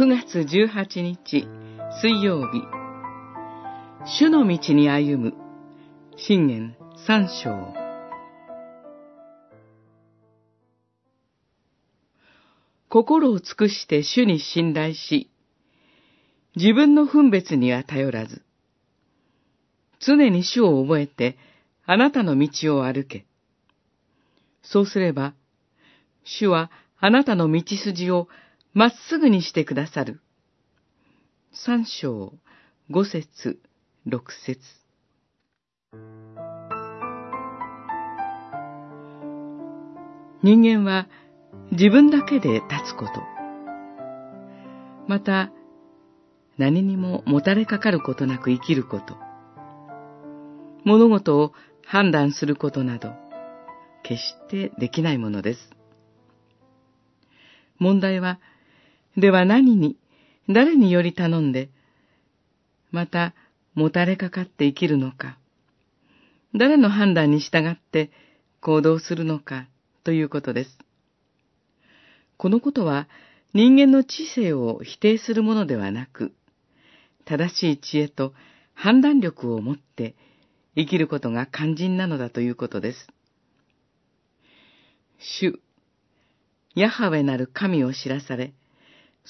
9月18日水曜日。主の道に歩む。信玄三章。心を尽くして主に信頼し自分の分別には頼らず常に主を覚えてあなたの道を歩け。そうすれば、主はあなたの道筋をまっすぐにしてくださる。三章、五節、六節。人間は自分だけで立つこと。また、何にももたれかかることなく生きること。物事を判断することなど、決してできないものです。問題は、では何に、誰により頼んで、また、もたれかかって生きるのか、誰の判断に従って行動するのか、ということです。このことは、人間の知性を否定するものではなく、正しい知恵と判断力を持って生きることが肝心なのだということです。主、ヤハウェなる神を知らされ、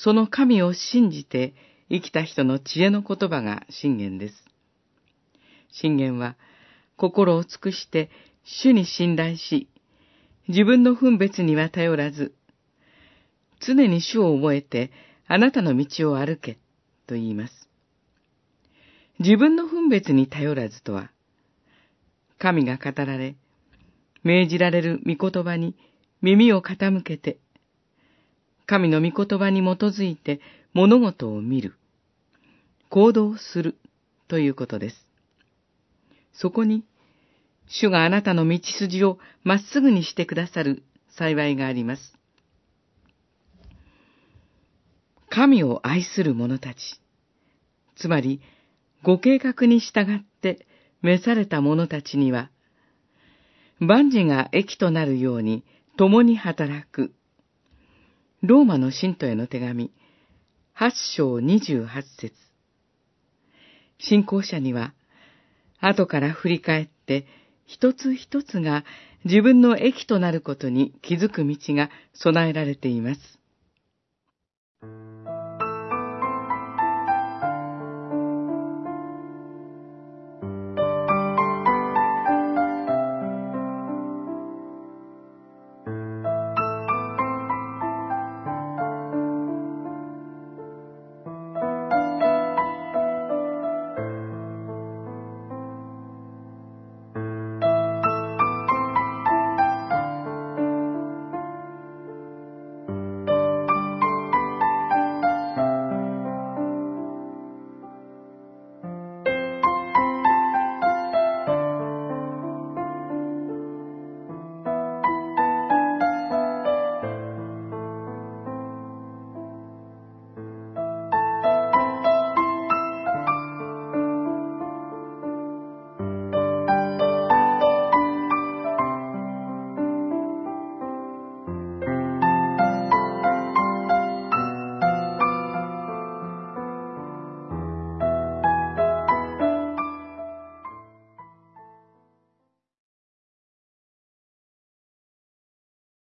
その神を信じて生きた人の知恵の言葉が信玄です。信玄は心を尽くして主に信頼し、自分の分別には頼らず、常に主を覚えてあなたの道を歩けと言います。自分の分別に頼らずとは、神が語られ、命じられる御言葉に耳を傾けて、神の御言葉に基づいて物事を見る、行動するということです。そこに、主があなたの道筋をまっすぐにしてくださる幸いがあります。神を愛する者たち、つまり、ご計画に従って召された者たちには、万事が益となるように共に働く。ローマの信徒への手紙、八章二十八節信仰者には、後から振り返って、一つ一つが自分の益となることに気づく道が備えられています。